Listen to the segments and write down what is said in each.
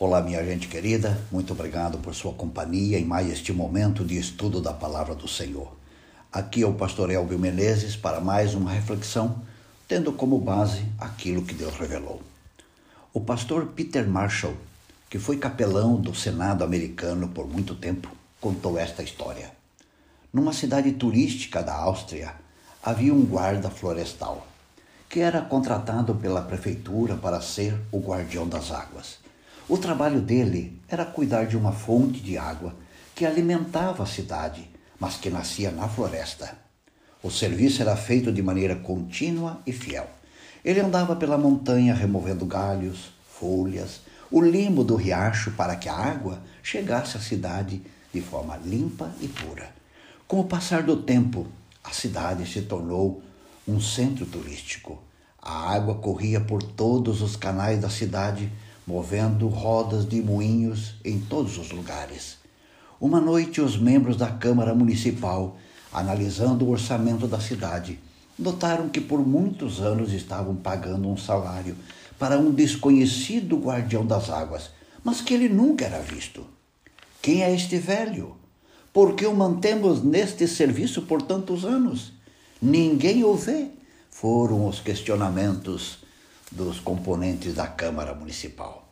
Olá, minha gente querida, muito obrigado por sua companhia em mais este momento de estudo da palavra do Senhor. Aqui é o pastor Elvio Menezes para mais uma reflexão, tendo como base aquilo que Deus revelou. O pastor Peter Marshall, que foi capelão do Senado americano por muito tempo, contou esta história. Numa cidade turística da Áustria, havia um guarda florestal, que era contratado pela prefeitura para ser o guardião das águas. O trabalho dele era cuidar de uma fonte de água que alimentava a cidade, mas que nascia na floresta. O serviço era feito de maneira contínua e fiel. Ele andava pela montanha removendo galhos, folhas, o limo do riacho para que a água chegasse à cidade de forma limpa e pura. Com o passar do tempo, a cidade se tornou um centro turístico. A água corria por todos os canais da cidade, movendo rodas de moinhos em todos os lugares. Uma noite, os membros da Câmara Municipal, analisando o orçamento da cidade, notaram que por muitos anos estavam pagando um salário para um desconhecido guardião das águas, mas que ele nunca era visto. Quem é este velho? Por que o mantemos neste serviço por tantos anos? Ninguém o vê. Foram os questionamentos dos componentes da Câmara Municipal.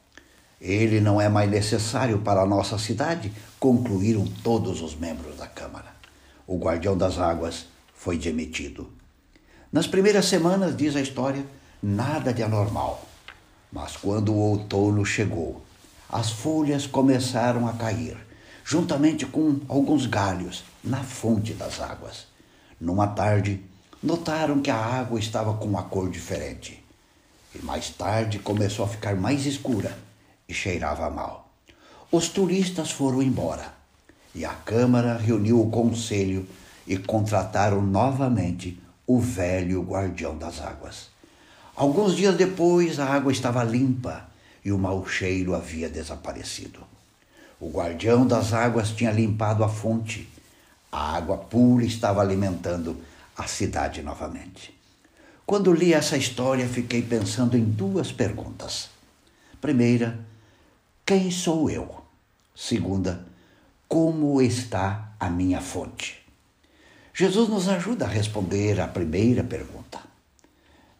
Ele não é mais necessário para a nossa cidade, concluíram todos os membros da Câmara. O guardião das águas foi demitido. Nas primeiras semanas, diz a história, nada de anormal. Mas quando o outono chegou, as folhas começaram a cair juntamente com alguns galhos, na fonte das águas. Numa tarde, notaram que a água estava com uma cor diferente. E mais tarde começou a ficar mais escura e cheirava mal. Os turistas foram embora e a Câmara reuniu o conselho e contrataram novamente o velho guardião das águas. Alguns dias depois, a água estava limpa e o mau cheiro havia desaparecido. O guardião das águas tinha limpado a fonte. A água pura estava alimentando a cidade novamente. Quando li essa história, fiquei pensando em duas perguntas. Primeira, quem sou eu? Segunda, como está a minha fonte? Jesus nos ajuda a responder a primeira pergunta.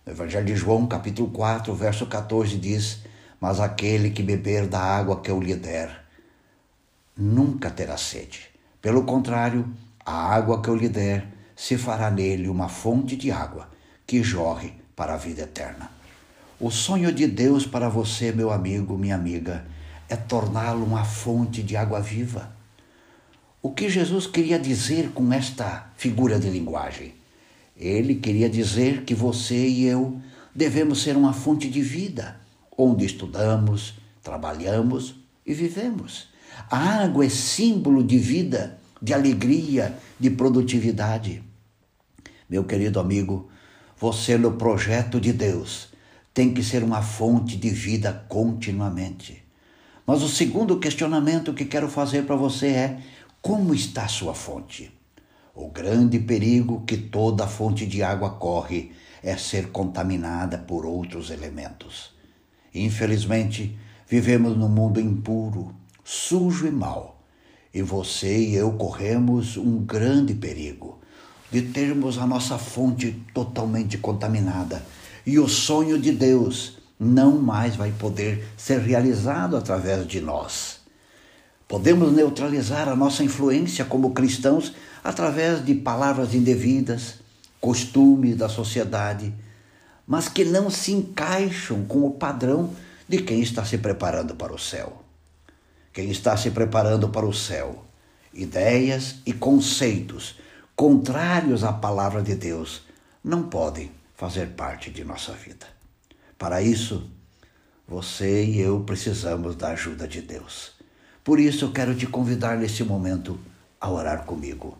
No Evangelho de João, capítulo 4, verso 14, diz: Mas aquele que beber da água que eu lhe der, nunca terá sede. Pelo contrário, a água que eu lhe der se fará nele uma fonte de água que jorre para a vida eterna. O sonho de Deus para você, meu amigo, minha amiga, é torná-lo uma fonte de água viva. O que Jesus queria dizer com esta figura de linguagem? Ele queria dizer que você e eu devemos ser uma fonte de vida, onde estudamos, trabalhamos e vivemos. A água é símbolo de vida, de alegria, de produtividade. Meu querido amigo, você no projeto de Deus tem que ser uma fonte de vida continuamente. Mas o segundo questionamento que quero fazer para você é: como está a sua fonte? O grande perigo que toda fonte de água corre é ser contaminada por outros elementos. Infelizmente, vivemos num mundo impuro, sujo e mau. E você e eu corremos um grande perigo de termos a nossa fonte totalmente contaminada e o sonho de Deus não mais vai poder ser realizado através de nós. Podemos neutralizar a nossa influência como cristãos através de palavras indevidas, costumes da sociedade, mas que não se encaixam com o padrão de quem está se preparando para o céu quem está se preparando para o céu. Ideias e conceitos contrários à palavra de Deus não podem fazer parte de nossa vida. Para isso, você e eu precisamos da ajuda de Deus. Por isso, eu quero te convidar neste momento a orar comigo.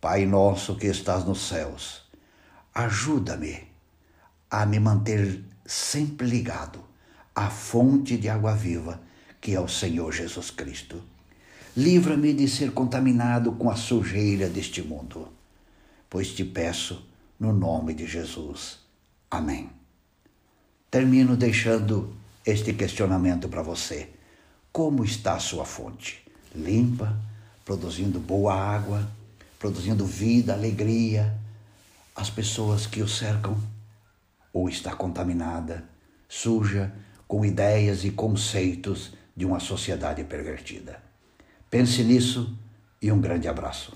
Pai nosso que estás nos céus, ajuda-me a me manter sempre ligado à fonte de água viva que é o Senhor Jesus Cristo. Livra-me de ser contaminado com a sujeira deste mundo, pois te peço no nome de Jesus. Amém. Termino deixando este questionamento para você. Como está a sua fonte? Limpa, produzindo boa água, produzindo vida, alegria. As pessoas que o cercam ou está contaminada, suja, com ideias e conceitos de uma sociedade pervertida. Pense nisso e um grande abraço.